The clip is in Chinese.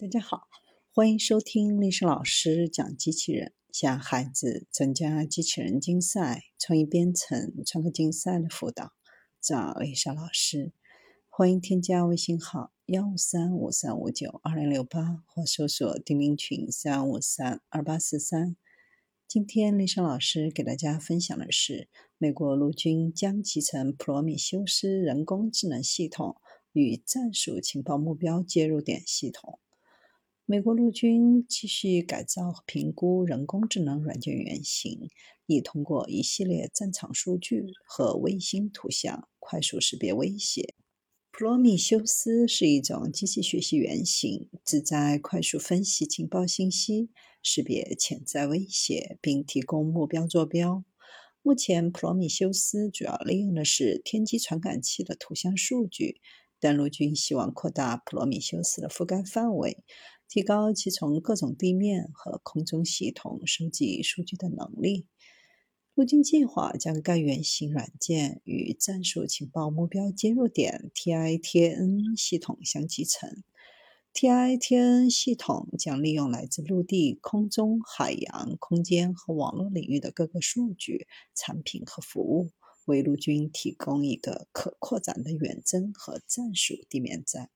大家好，欢迎收听历史老师讲机器人，向孩子增加机器人竞赛、创意编程、创客竞赛的辅导，找丽莎老师。欢迎添加微信号幺三五三五九二零六八，或搜索钉钉群三五三二八四三。今天丽莎老师给大家分享的是，美国陆军将集成普罗米修斯人工智能系统与战术情报目标接入点系统。美国陆军继续改造和评估人工智能软件原型，以通过一系列战场数据和卫星图像快速识别威胁。普罗米修斯是一种机器学习原型，旨在快速分析情报信息、识别潜在威胁，并提供目标坐标。目前，普罗米修斯主要利用的是天基传感器的图像数据，但陆军希望扩大普罗米修斯的覆盖范围。提高其从各种地面和空中系统收集数据的能力。陆军计划将该原型软件与战术情报目标接入点 TITN 系统相集成。TITN 系统将利用来自陆地、空中、海洋、空间和网络领域的各个数据、产品和服务，为陆军提供一个可扩展的远征和战术地面站。